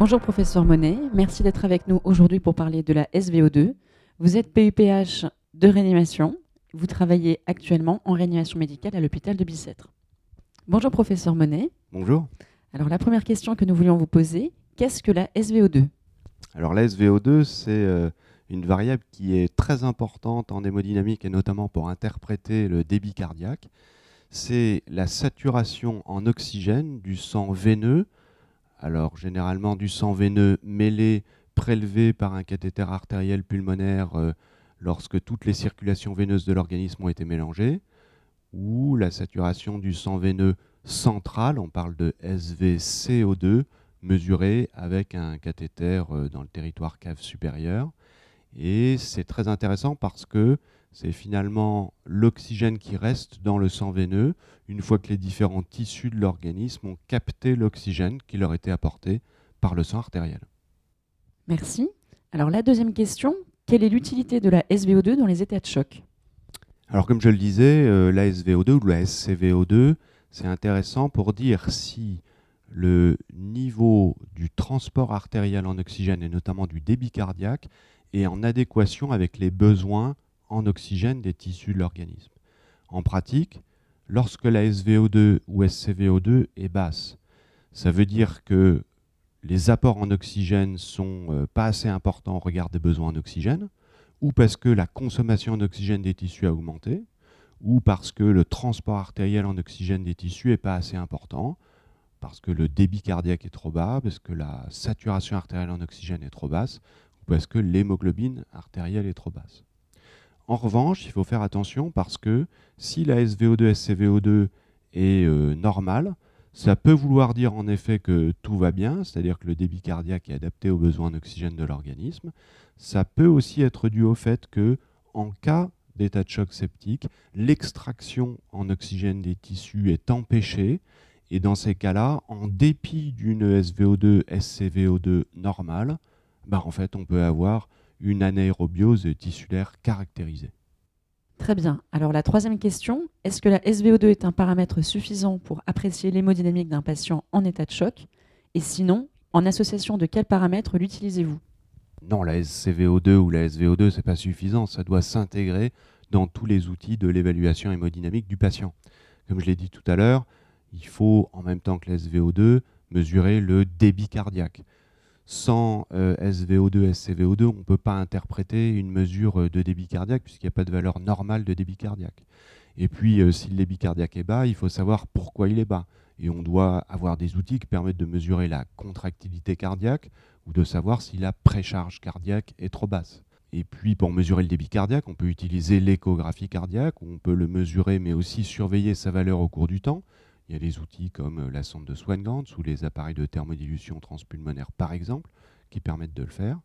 Bonjour professeur Monet, merci d'être avec nous aujourd'hui pour parler de la SVO2. Vous êtes PUPH de réanimation, vous travaillez actuellement en réanimation médicale à l'hôpital de Bicêtre. Bonjour professeur Monet. Bonjour. Alors la première question que nous voulions vous poser, qu'est-ce que la SVO2 Alors la SVO2, c'est euh, une variable qui est très importante en hémodynamique et notamment pour interpréter le débit cardiaque. C'est la saturation en oxygène du sang veineux, alors généralement du sang veineux mêlé, prélevé par un cathéter artériel pulmonaire euh, lorsque toutes les circulations veineuses de l'organisme ont été mélangées, ou la saturation du sang veineux central, on parle de SVCO2, mesuré avec un cathéter euh, dans le territoire cave supérieur. Et c'est très intéressant parce que c'est finalement l'oxygène qui reste dans le sang veineux une fois que les différents tissus de l'organisme ont capté l'oxygène qui leur était apporté par le sang artériel. Merci. Alors la deuxième question, quelle est l'utilité de la SVO2 dans les états de choc? Alors comme je le disais, euh, la SVO2 ou la SCVO2, c'est intéressant pour dire si le niveau du transport artériel en oxygène et notamment du débit cardiaque est en adéquation avec les besoins en oxygène des tissus de l'organisme. En pratique, lorsque la SVO2 ou SCVO2 est basse, ça veut dire que les apports en oxygène sont euh, pas assez importants au regard des besoins en oxygène, ou parce que la consommation en oxygène des tissus a augmenté, ou parce que le transport artériel en oxygène des tissus n'est pas assez important, parce que le débit cardiaque est trop bas, parce que la saturation artérielle en oxygène est trop basse, ou parce que l'hémoglobine artérielle est trop basse. En revanche, il faut faire attention parce que si la SVO2, SCVO2 est euh, normale, ça peut vouloir dire en effet que tout va bien, c'est-à-dire que le débit cardiaque est adapté aux besoins d'oxygène de l'organisme. Ça peut aussi être dû au fait que, en cas d'état de choc septique, l'extraction en oxygène des tissus est empêchée. Et dans ces cas-là, en dépit d'une SVO2, SCVO2 normale, bah en fait, on peut avoir une anaérobiose tissulaire caractérisée. Très bien. Alors la troisième question, est-ce que la SVO2 est un paramètre suffisant pour apprécier l'hémodynamique d'un patient en état de choc? Et sinon, en association de quels paramètres l'utilisez-vous? Non, la SCVO2 ou la SVO2, ce n'est pas suffisant. Ça doit s'intégrer dans tous les outils de l'évaluation hémodynamique du patient. Comme je l'ai dit tout à l'heure, il faut, en même temps que la SVO2, mesurer le débit cardiaque sans euh, SVO2, SCVO2, on ne peut pas interpréter une mesure euh, de débit cardiaque puisqu'il n'y a pas de valeur normale de débit cardiaque. Et puis, euh, si le débit cardiaque est bas, il faut savoir pourquoi il est bas. Et on doit avoir des outils qui permettent de mesurer la contractilité cardiaque ou de savoir si la précharge cardiaque est trop basse. Et puis, pour mesurer le débit cardiaque, on peut utiliser l'échographie cardiaque, où on peut le mesurer mais aussi surveiller sa valeur au cours du temps. Il y a des outils comme euh, la sonde de Swan-Ganz ou les appareils de thermodilution transpulmonaire, par exemple, qui permettent de le faire.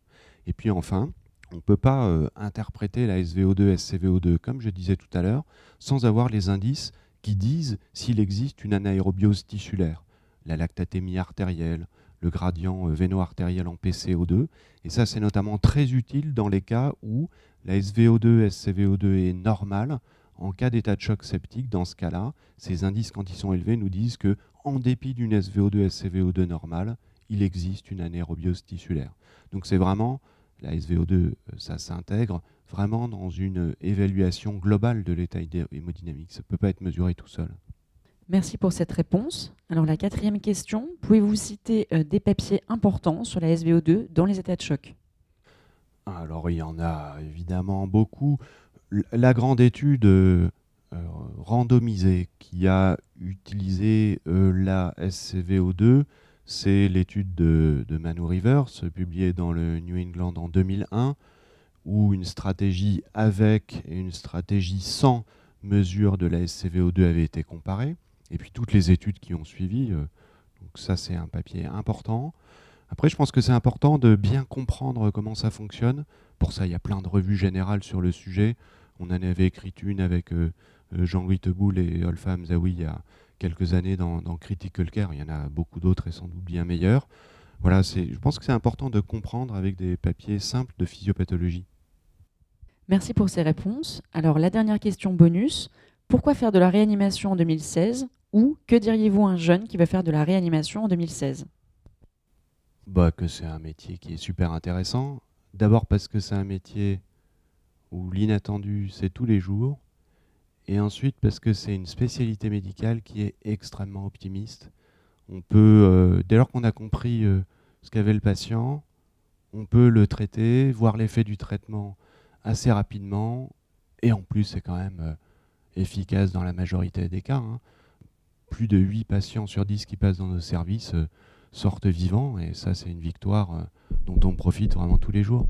Et puis enfin, on ne peut pas euh, interpréter la SVO2, SCVO2, comme je disais tout à l'heure, sans avoir les indices qui disent s'il existe une anaérobiose tissulaire, la lactatémie artérielle, le gradient euh, véno-artériel en PCO2. Et ça, c'est notamment très utile dans les cas où la SVO2, SCVO2 est normale, en cas d'état de choc septique, dans ce cas-là, ces indices, quand ils sont élevés, nous disent que, en dépit d'une SVO2, SCVO2 normale, il existe une anaérobiose tissulaire. Donc c'est vraiment, la SVO2, euh, ça s'intègre vraiment dans une évaluation globale de l'état hémodynamique. Ça ne peut pas être mesuré tout seul. Merci pour cette réponse. Alors la quatrième question, pouvez-vous citer euh, des papiers importants sur la SVO2 dans les états de choc? Alors il y en a évidemment beaucoup la grande étude euh, randomisée qui a utilisé euh, la SCVO2, c'est l'étude de, Manu Rivers, publiée dans le New England en 2001, où une stratégie avec et une stratégie sans mesure de la SCVO2 avait été comparée, et puis toutes les études qui ont suivi. Euh, donc ça, c'est un papier important. Après, je pense que c'est important de bien comprendre comment ça fonctionne. Pour ça, il y a plein de revues générales sur le sujet. On en avait écrit une avec euh, euh, Jean-Louis Teboul et Olfa Hamzaoui il y a quelques années dans, Critical Care. Il y en a beaucoup d'autres et sans doute bien meilleurs. Voilà, je pense que c'est important de comprendre avec des papiers simples de physiopathologie. Merci pour ces réponses. Alors la dernière question bonus, pourquoi faire de la réanimation en 2016 ou que diriez-vous à un jeune qui va faire de la réanimation en 2016 bah, Que c'est un métier qui est super intéressant. D'abord parce que c'est un métier où l'inattendu, c'est tous les jours. Et ensuite parce que c'est une spécialité médicale qui est extrêmement optimiste. On peut, euh, dès lors qu'on a compris euh, ce qu'avait le patient, on peut le traiter, voir l'effet du traitement assez rapidement. Et en plus, c'est quand même euh, efficace dans la majorité des cas. Hein. Plus de 8 patients sur 10 qui passent dans nos services sortent vivants. Et ça, c'est une victoire dont on profite vraiment tous les jours.